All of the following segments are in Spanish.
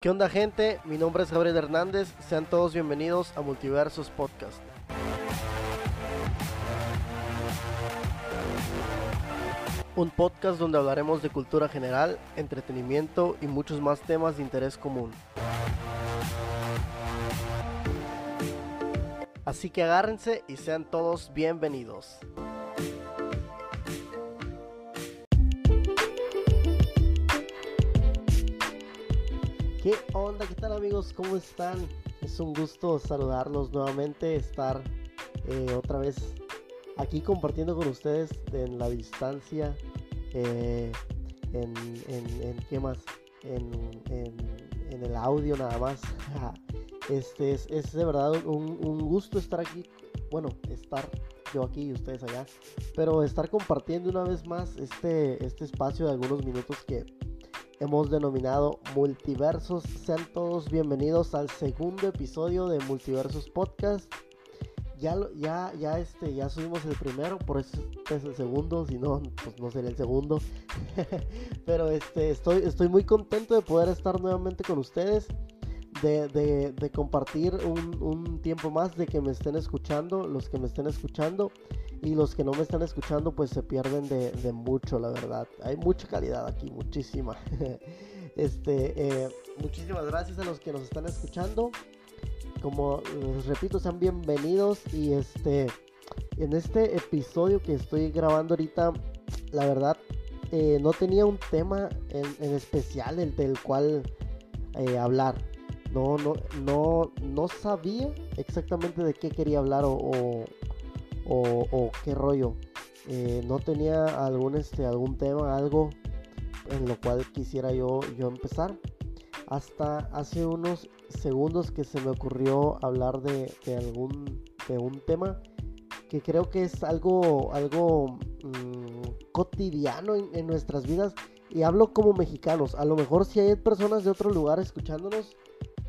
¿Qué onda gente? Mi nombre es Gabriel Hernández, sean todos bienvenidos a Multiversos Podcast. Un podcast donde hablaremos de cultura general, entretenimiento y muchos más temas de interés común. Así que agárrense y sean todos bienvenidos. ¿Qué onda? ¿Qué tal amigos? ¿Cómo están? Es un gusto saludarlos nuevamente, estar eh, otra vez aquí compartiendo con ustedes en la distancia, eh, en, en, ¿qué más? En, en, el audio nada más. este es, es, de verdad un, un gusto estar aquí, bueno, estar yo aquí y ustedes allá, pero estar compartiendo una vez más este, este espacio de algunos minutos que hemos denominado Multiversos. Sean todos bienvenidos al segundo episodio de Multiversos Podcast. Ya, ya, ya, este, ya subimos el primero, por eso este es el segundo, si no, pues no sería el segundo. Pero este, estoy, estoy muy contento de poder estar nuevamente con ustedes. De, compartir un, tiempo más, de que me estén escuchando, los que me estén escuchando y los que no me están escuchando pues se pierden de, mucho, la verdad. Hay mucha calidad aquí, muchísima. este, eh, muchísimas gracias a los que nos están escuchando. Como les repito, sean bienvenidos y este, en este episodio que estoy grabando ahorita, la verdad, eh, no tenía un tema en, especial el del cual eh, hablar. No, no, no, no sabía exactamente de qué quería hablar o, o, qué rollo. Eh, no tenía algún, este, algún tema, algo en lo cual quisiera yo, yo empezar. Hasta hace unos segundos que se me ocurrió hablar de, algún de un tema que creo que es algo, algo mm, cotidiano en, nuestras vidas. Y hablo como mexicanos. A lo mejor si hay personas de otro lugar escuchándonos,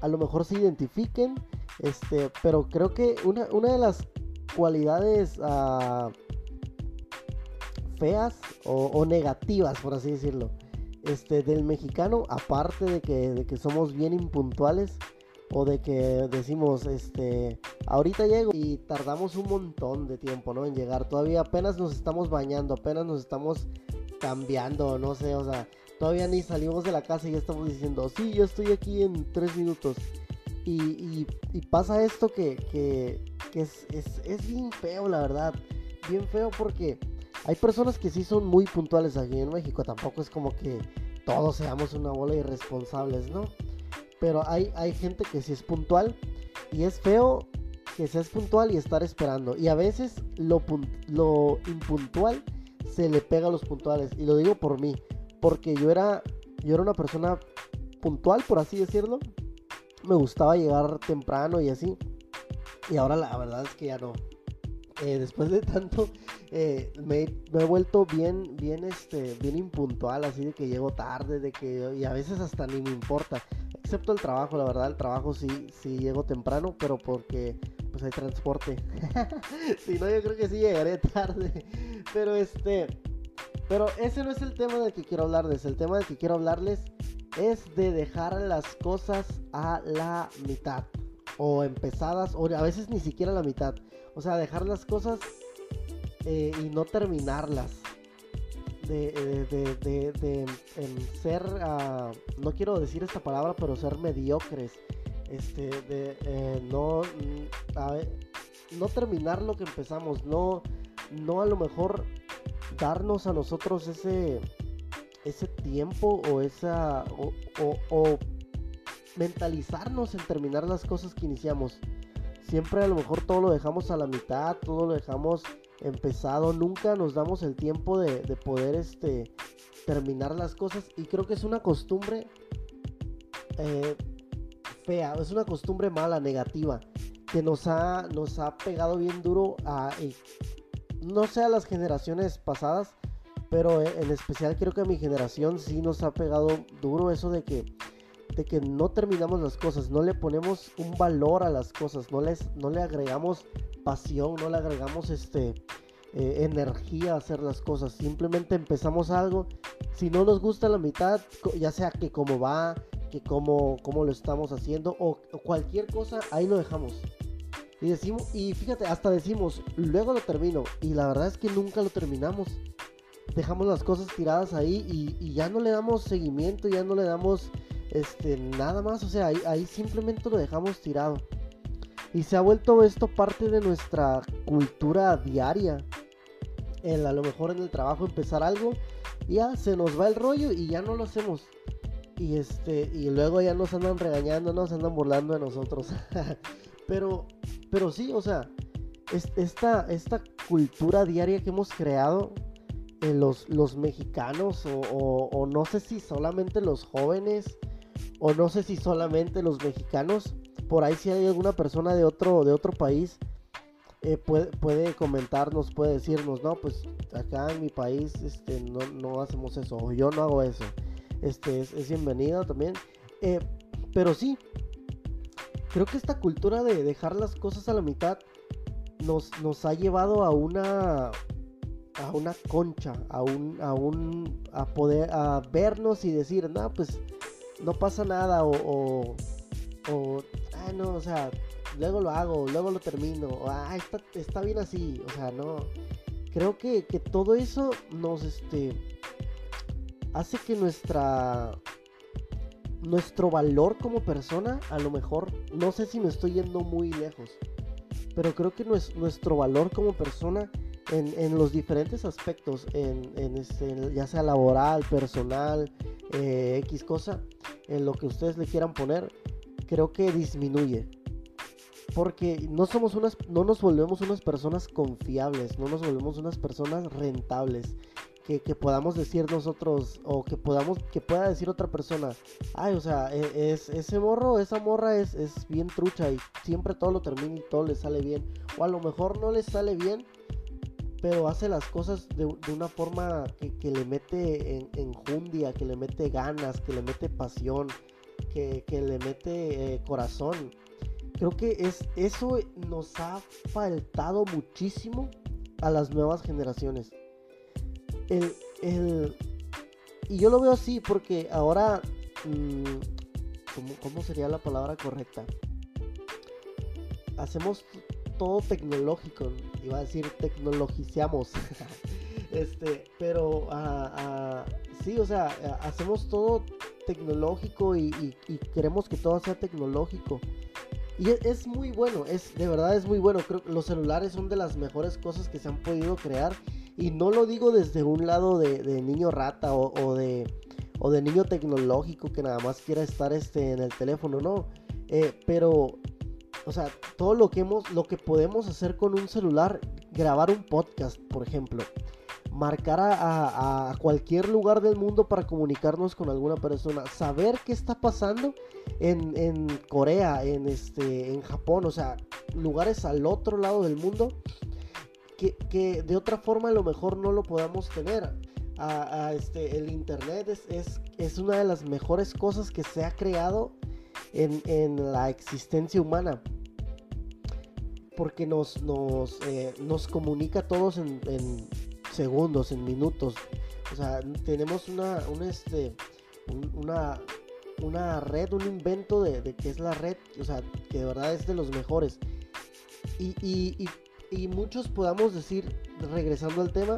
a lo mejor se identifiquen. Este, pero creo que una, una de las cualidades ah, feas o, negativas, por así decirlo, este, del mexicano, aparte de que, de que somos bien impuntuales o de que decimos, este, ahorita llego y tardamos un montón de tiempo, ¿no? En llegar, todavía apenas nos estamos bañando, apenas nos estamos cambiando, no sé, o sea, todavía ni salimos de la casa y ya estamos diciendo, sí, yo estoy aquí en tres minutos. Y, pasa esto que, que, es, es, bien feo, la verdad. Bien feo porque hay personas que sí son muy puntuales aquí en México. Tampoco es como que todos seamos una bola de irresponsables, ¿no? Pero hay, hay gente que sí es puntual y es feo que seas puntual y estar esperando. Y a veces lo, lo impuntual se le pega a los puntuales. Y lo digo por mí, porque yo era, yo era una persona puntual, por así decirlo me gustaba llegar temprano y así. Y ahora la verdad es que ya no. Eh, después de tanto, eh, me, he vuelto bien, bien, este, bien impuntual, así de que llego tarde, de que, y a veces hasta ni me importa, excepto el trabajo, la verdad, el trabajo sí, sí llego temprano, pero porque, pues hay transporte, si no, yo creo que sí llegaré tarde, pero este, pero ese no es el tema del que quiero hablarles, el tema del que quiero hablarles es de dejar las cosas a la mitad o empezadas o a veces ni siquiera a la mitad. O sea, dejar las cosas eh, y no terminarlas. De, de, ser, ah, no quiero decir esta palabra, pero ser mediocres. Este, de eh, no, mm, no terminar lo que empezamos, no, no a lo mejor darnos a nosotros ese, ese tiempo o esa o, mentalizarnos en terminar las cosas que iniciamos. Siempre a lo mejor todo lo dejamos a la mitad, todo lo dejamos empezado, nunca nos damos el tiempo de, poder este, terminar las cosas y creo que es una costumbre eh, fea, es una costumbre mala, negativa, que nos ha, nos ha pegado bien duro a, no sé a las generaciones pasadas, pero eh, en especial creo que a mi generación sí nos ha pegado duro eso de que, de que no terminamos las cosas, no le ponemos un valor a las cosas, no, les, no le agregamos pasión, no le agregamos este, eh, energía a hacer las cosas. Simplemente empezamos algo, si no nos gusta la mitad, ya sea que como va, que cómo, cómo lo estamos haciendo o, cualquier cosa, ahí lo dejamos. Y decimos, y fíjate, hasta decimos, luego lo termino. Y la verdad es que nunca lo terminamos. Dejamos las cosas tiradas ahí y, ya no le damos seguimiento, ya no le damos este, nada más. O sea, ahí, ahí simplemente lo dejamos tirado. Y se ha vuelto esto parte de nuestra cultura diaria. El, a lo mejor en el trabajo empezar algo, ya se nos va el rollo y ya no lo hacemos. Y este, y luego ya nos andan regañando, nos andan burlando de nosotros. pero, pero sí, o sea, esta, esta cultura diaria que hemos creado en los, los mexicanos, o, o no sé si solamente los jóvenes, o no sé si solamente los mexicanos, por ahí si hay alguna persona de otro, de otro país, eh, puede, puede, comentarnos, puede decirnos, no, pues acá en mi país este, no, no hacemos eso, o yo no hago eso. Este, es, es bienvenido también. Eh, pero sí, creo que esta cultura de dejar las cosas a la mitad nos, nos ha llevado a una a una concha, a un, a un, a poder, a vernos y decir, no, pues no pasa nada, o, o ah, no, o sea, luego lo hago, luego lo termino, o, ah, está, bien así, o sea, no. Creo que, todo eso nos, este, hace que nuestra, nuestro valor como persona, a lo mejor, no sé si me estoy yendo muy lejos, pero creo que nuestro valor como persona en, los diferentes aspectos, en, este, ya sea laboral, personal, eh, X cosa, en lo que ustedes le quieran poner, creo que disminuye. Porque no somos unas, no nos volvemos unas personas confiables, no nos volvemos unas personas rentables. Que, podamos decir nosotros, o que podamos, que pueda decir otra persona, ay, o sea, e, es, ese morro, esa morra es, es bien trucha y siempre todo lo termina y todo le sale bien. O a lo mejor no le sale bien, pero hace las cosas de, una forma que, le mete en, enjundia, que le mete ganas, que le mete pasión, que, le mete eh, corazón. Creo que es, eso nos ha faltado muchísimo a las nuevas generaciones. El, y yo lo veo así porque ahora, mm, ¿cómo, sería la palabra correcta? Hacemos todo tecnológico, iba a decir tecnologiciamos, este, pero ah, sí, o sea, hacemos todo tecnológico y, queremos que todo sea tecnológico. Y es, muy bueno, es de verdad es muy bueno. Creo que los celulares son de las mejores cosas que se han podido crear. Y no lo digo desde un lado de, niño rata o, de, o de niño tecnológico que nada más quiera estar este, en el teléfono, no. Eh, pero, o sea, todo lo que, hemos, lo que podemos hacer con un celular, grabar un podcast, por ejemplo marcar a, cualquier lugar del mundo para comunicarnos con alguna persona, saber qué está pasando en, Corea, en, este, en Japón, o sea, lugares al otro lado del mundo que, de otra forma a lo mejor no lo podamos tener. Este, el internet es, es, una de las mejores cosas que se ha creado en, la existencia humana porque nos, nos, eh, nos comunica a todos en, segundos, en minutos. O sea, tenemos una, este, una, una red, un invento de, que es la red, o sea, que de verdad es de los mejores. Y, muchos podamos decir, regresando al tema,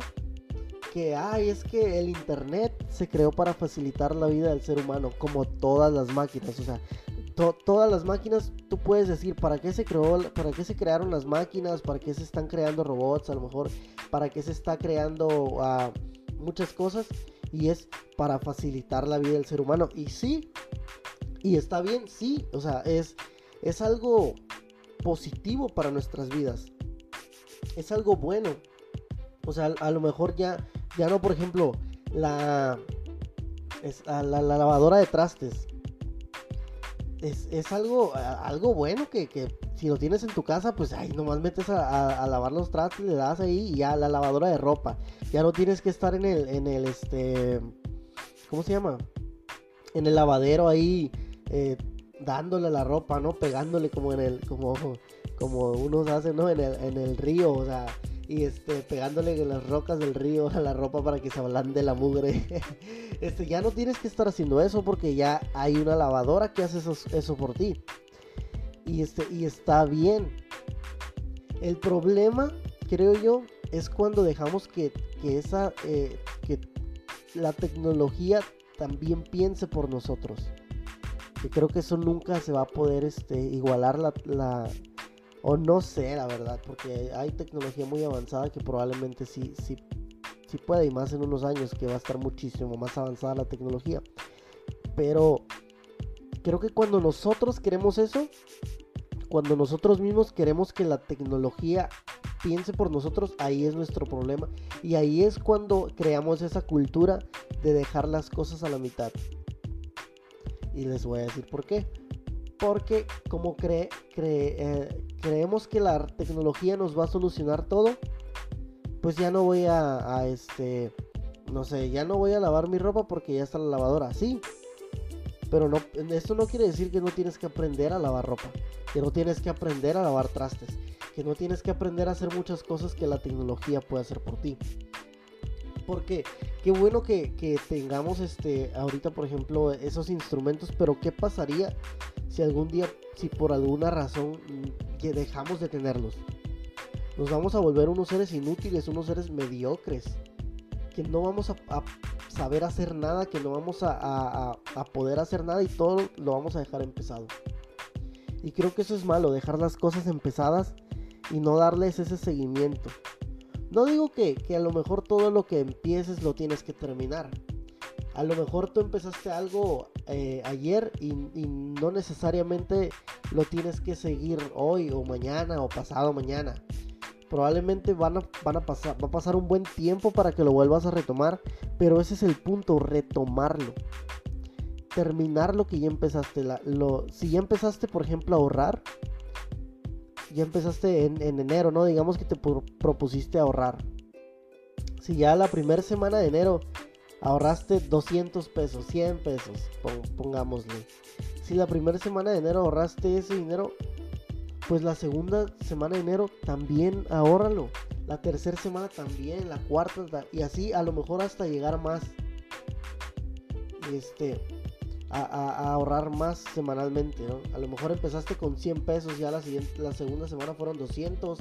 que ay, es que el internet se creó para facilitar la vida del ser humano, como todas las máquinas. O sea, todas las máquinas, tú puedes decir, ¿para qué se creó, para qué se crearon las máquinas? ¿Para qué se están creando robots? A lo mejor, ¿para qué se está creando ah, muchas cosas? Y es para facilitar la vida del ser humano. Y sí, y está bien, sí, o sea, es, es algo positivo para nuestras vidas. Es algo bueno. O sea, a, lo mejor ya, ya no, por ejemplo, la, es, la lavadora de trastes es, algo, algo bueno que, si lo tienes en tu casa, pues ahí nomás metes a, lavar los trastes, le das ahí y ya la lavadora de ropa. Ya no tienes que estar en el, en el, este, ¿cómo se llama? En el lavadero ahí, eh, dándole la ropa, ¿no? Pegándole como en el, como, como unos hacen, ¿no? En el, en el río, o sea, y este, pegándole las rocas del río a la ropa para que se de la mugre. este, ya no tienes que estar haciendo eso porque ya hay una lavadora que hace eso, eso por ti. Y, este, y está bien. El problema, creo yo, es cuando dejamos que, esa, eh, que la tecnología también piense por nosotros. Que creo que eso nunca se va a poder este, igualar la, la, o no sé, la verdad, porque hay tecnología muy avanzada que probablemente sí, sí, sí puede, y más en unos años que va a estar muchísimo más avanzada la tecnología. Pero creo que cuando nosotros queremos eso, cuando nosotros mismos queremos que la tecnología piense por nosotros, ahí es nuestro problema. Y ahí es cuando creamos esa cultura de dejar las cosas a la mitad. Y les voy a decir por qué. Porque como eh, creemos que la tecnología nos va a solucionar todo, pues ya no voy a, este, no sé, ya no voy a lavar mi ropa porque ya está la lavadora. Sí, pero esto no quiere decir que no tienes que aprender a lavar ropa, que no tienes que aprender a lavar trastes, que no tienes que aprender a hacer muchas cosas que la tecnología puede hacer por ti. Porque qué bueno que, tengamos este ahorita, por ejemplo, esos instrumentos, pero ¿qué pasaría si algún día, si por alguna razón que dejamos de tenerlos? Nos vamos a volver unos seres inútiles, unos seres mediocres, que no vamos a saber hacer nada, que no vamos a, poder hacer nada y todo lo vamos a dejar empezado. Y creo que eso es malo, dejar las cosas empezadas y no darles ese seguimiento. No digo que, a lo mejor todo lo que empieces lo tienes que terminar. A lo mejor tú empezaste algo eh, ayer y, no necesariamente lo tienes que seguir hoy o mañana o pasado mañana probablemente van a, pasar, va a pasar un buen tiempo para que lo vuelvas a retomar, pero ese es el punto, retomarlo. Terminar lo que ya empezaste. si ya empezaste, por ejemplo, a ahorrar, ya empezaste en, enero, ¿no? Digamos que te propusiste ahorrar. Si ya la primera semana de enero ahorraste 200 pesos, 100 pesos, pongámosle. Si la primera semana de enero ahorraste ese dinero, pues la segunda semana de enero también ahórralo. La tercera semana también, la cuarta, y así a lo mejor hasta llegar más. Este, a, ahorrar más semanalmente, A lo mejor empezaste con 100 pesos, ya la, siguiente, la segunda semana fueron 200,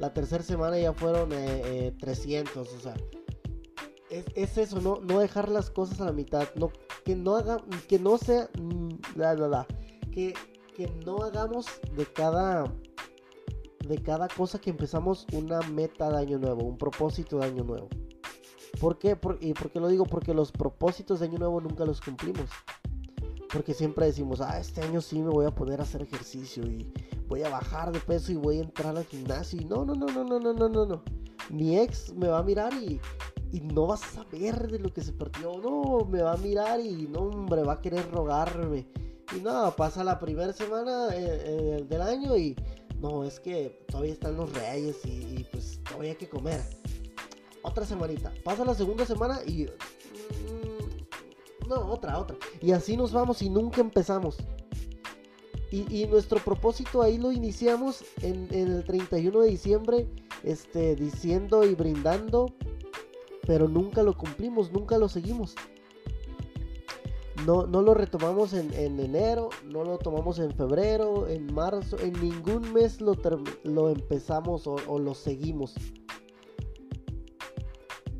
la tercera semana ya fueron 300, eh, eh, o sea. Es, eso, ¿no? No dejar las cosas a la mitad, no, que no haga, que no sea, la, la, la, que que no hagamos de cada de cada cosa que empezamos una meta de año nuevo, un propósito de año nuevo. ¿Por qué? ¿Y por qué lo digo? Porque los propósitos de año nuevo nunca los cumplimos. Porque siempre decimos, ah, este año sí me voy a poner a hacer ejercicio y voy a bajar de peso y voy a entrar al gimnasio. Y no, no, no, no, no, no, no, no, no. Mi ex me va a mirar y, y no va a saber de lo que se perdió. No, me va a mirar y no, hombre, va a querer rogarme y no, pasa la primera semana eh, eh, del año y no, es que todavía están los reyes y, pues todavía hay que comer. Otra semanita. Pasa la segunda semana y... Mm, no, otra, otra. Y así nos vamos y nunca empezamos. Y, nuestro propósito ahí lo iniciamos en, en, el 31 de diciembre, este, diciendo y brindando, pero nunca lo cumplimos, nunca lo seguimos no, no lo retomamos en, enero, no lo tomamos en febrero, en marzo, en ningún mes lo, lo empezamos o, lo seguimos.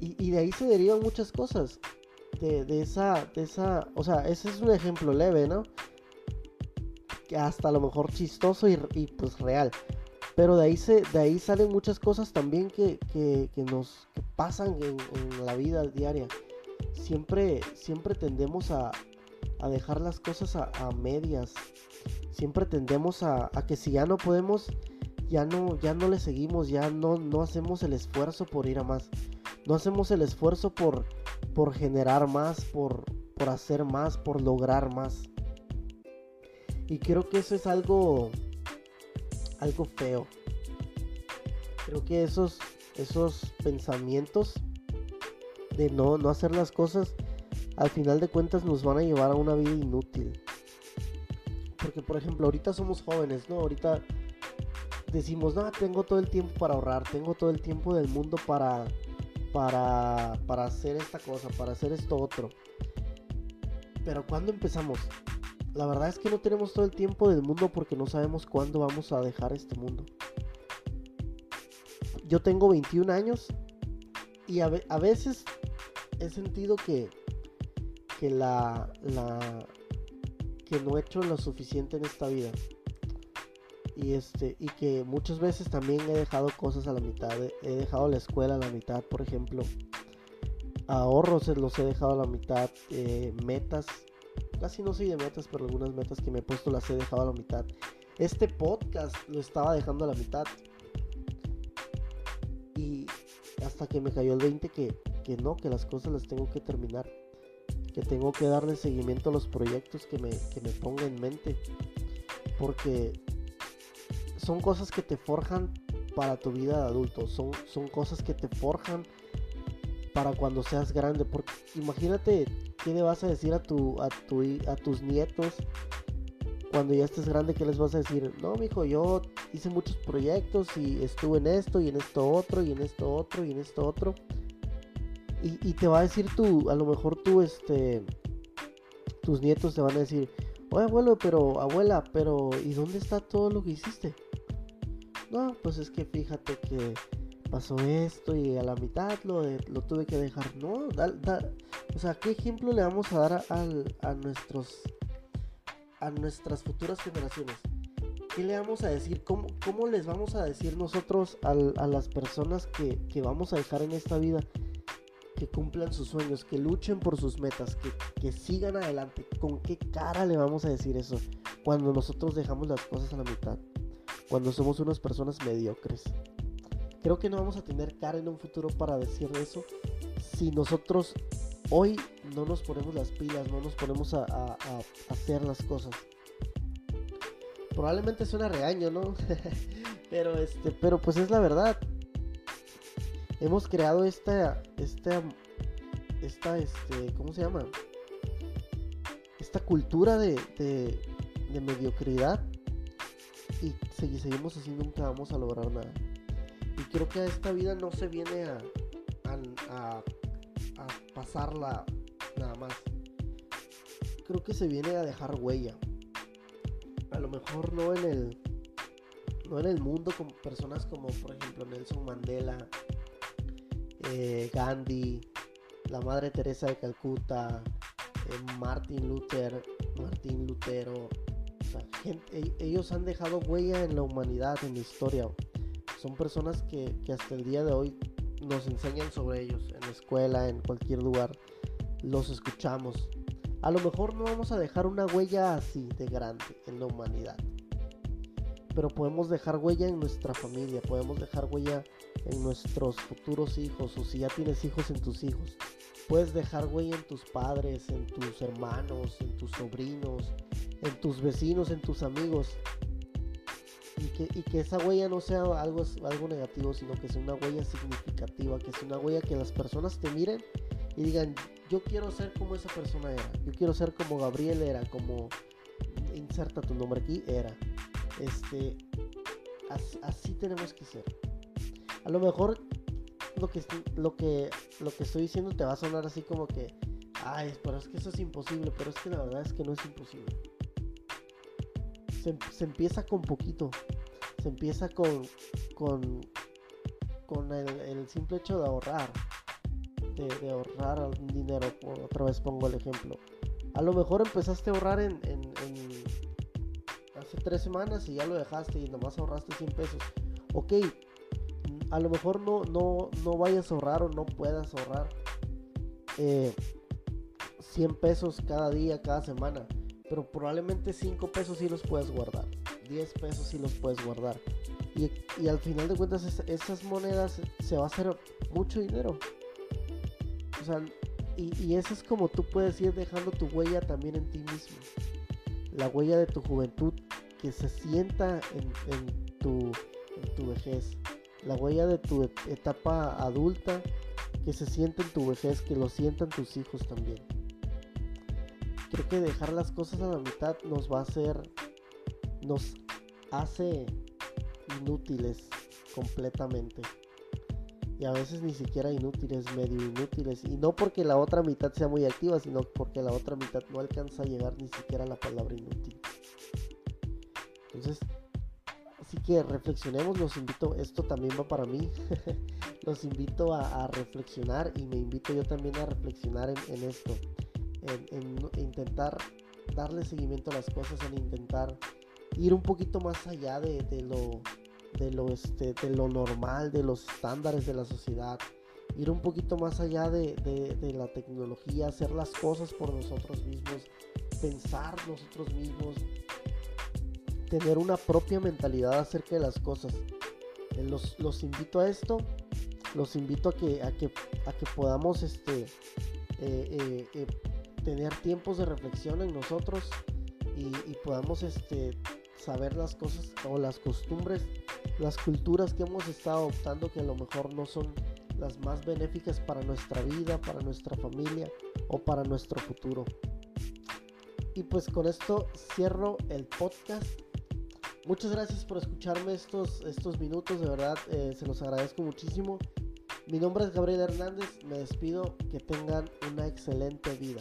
Y, de ahí se derivan muchas cosas. De, esa, de esa, o sea, ese es un ejemplo leve, ¿no? Que hasta a lo mejor chistoso y, pues real. Pero de ahí, se, de ahí salen muchas cosas también que, nos pasan en, la vida diaria. Siempre, siempre tendemos a, a dejar las cosas a, medias. Siempre tendemos a, que si ya no podemos, ya no, ya no le seguimos, ya no, no hacemos el esfuerzo por ir a más. No hacemos el esfuerzo por, por generar más, por, por hacer más, por lograr más. Y creo que eso es algo, algo feo. Creo que esos, esos pensamientos de no, no hacer las cosas al final de cuentas nos van a llevar a una vida inútil. Porque por ejemplo, ahorita somos jóvenes, ¿no? Ahorita decimos, no, tengo todo el tiempo para ahorrar, tengo todo el tiempo del mundo para, para, para hacer esta cosa, para hacer esto otro. Pero cuando empezamos? La verdad es que no tenemos todo el tiempo del mundo porque no sabemos cuándo vamos a dejar este mundo. Yo tengo 21 años y a, veces he sentido que, que la, que no he hecho lo suficiente en esta vida y este y que muchas veces también he dejado cosas a la mitad he dejado la escuela a la mitad por ejemplo ahorros los he dejado a la mitad eh, metas casi no soy de metas pero algunas metas que me he puesto las he dejado a la mitad. Este podcast lo estaba dejando a la mitad. Y hasta que me cayó el 20 que, que no que las cosas las tengo que terminar. Que tengo que darle seguimiento a los proyectos que me, que me ponga en mente. Porque son cosas que te forjan para tu vida de adulto, son, son cosas que te forjan para cuando seas grande, porque imagínate qué le vas a decir a tu a tu a tus nietos cuando ya estés grande, ¿qué les vas a decir? No, mijo, yo hice muchos proyectos y estuve en esto y en esto otro y en esto otro y en esto otro. Y, te va a decir tú, a lo mejor tú, este, tus nietos te van a decir, oye abuelo, pero abuela, pero ¿y dónde está todo lo que hiciste? No, pues es que fíjate que pasó esto y a la mitad lo, lo tuve que dejar. No, o sea, ¿qué ejemplo le vamos a dar a, nuestros a nuestras futuras generaciones? ¿Qué le vamos a decir? ¿Cómo, cómo les vamos a decir nosotros a, las personas que, que, vamos a dejar en esta vida? Que cumplan sus sueños, que luchen por sus metas, que, que sigan adelante. ¿Con qué cara le vamos a decir eso cuando nosotros dejamos las cosas a la mitad? cuando somos unas personas mediocres. Creo que no vamos a tener cara en un futuro para decir eso si nosotros hoy no nos ponemos las pilas, no nos ponemos a, hacer las cosas. Probablemente suena regaño, ¿no? pero este, pero pues es la verdad. Hemos creado esta, esta, esta, este, ¿cómo se llama? Esta cultura de, de mediocridad y seguimos así nunca vamos a lograr nada. Creo que a esta vida no se viene a, a, pasarla nada más. Creo que se viene a dejar huella. A lo mejor no en el no en el mundo con personas como por ejemplo Nelson Mandela, eh, Gandhi, la Madre Teresa de Calcuta, eh, Martin Luther, Martín Lutero, e, ellos han dejado huella en la humanidad, en la historia. Son personas que, hasta el día de hoy nos enseñan sobre ellos, en la escuela, en cualquier lugar. Los escuchamos. A lo mejor no vamos a dejar una huella así de grande en la humanidad. Pero podemos dejar huella en nuestra familia, podemos dejar huella en nuestros futuros hijos o si ya tienes hijos en tus hijos. Puedes dejar huella en tus padres, en tus hermanos, en tus sobrinos, en tus vecinos, en tus amigos. Y que, esa huella no sea algo, algo negativo, sino que sea una huella significativa, que sea una huella que las personas te miren y digan, yo quiero ser como esa persona era, yo quiero ser como Gabriel era, como inserta tu nombre aquí, era. Este, así, tenemos que ser. A lo mejor lo que, lo que, lo que estoy diciendo te va a sonar así como que, ay, pero es que eso es imposible, pero es que la verdad es que no es imposible se, empieza con poquito. Se empieza con, con, con el, simple hecho de ahorrar. De, ahorrar dinero. Otra vez pongo el ejemplo. A lo mejor empezaste a ahorrar en, hace tres semanas y ya lo dejaste y nomás ahorraste 100 pesos. Ok, a lo mejor no, no, no vayas a ahorrar o no puedas ahorrar 100 eh, pesos cada día, cada semana pero probablemente 5 pesos sí los puedes guardar, 10 pesos sí los puedes guardar. Y, al final de cuentas esas monedas se va a hacer mucho dinero. O sea, y, eso es como tú puedes ir dejando tu huella también en ti mismo. La huella de tu juventud que se sienta en, tu, en tu vejez. La huella de tu etapa adulta que se sienta en tu vejez, que lo sientan tus hijos también creo que dejar las cosas a la mitad nos va a hacer, nos hace inútiles completamente. Y a veces ni siquiera inútiles, medio inútiles. Y no porque la otra mitad sea muy activa, sino porque la otra mitad no alcanza a llegar ni siquiera a la palabra inútil. Entonces, así que reflexionemos, los invito, esto también va para mí, los invito a, reflexionar y me invito yo también a reflexionar en, esto, en, intentar darle seguimiento a las cosas, en intentar ir un poquito más allá de, lo de lo este de lo normal de los estándares de la sociedad ir un poquito más allá de, de, la tecnología hacer las cosas por nosotros mismos pensar nosotros mismos tener una propia mentalidad acerca de las cosas. Eh, los, los invito a esto, los invito a que, a que, a que podamos este, eh, eh, tener tiempos de reflexión en nosotros y, podamos este, saber las cosas o las costumbres, las culturas que hemos estado adoptando que a lo mejor no son las más benéficas para nuestra vida, para nuestra familia o para nuestro futuro. Y pues con esto cierro el podcast. Muchas gracias por escucharme estos, estos minutos, de verdad eh, se los agradezco muchísimo. Mi nombre es Gabriel Hernández, me despido, que tengan una excelente vida.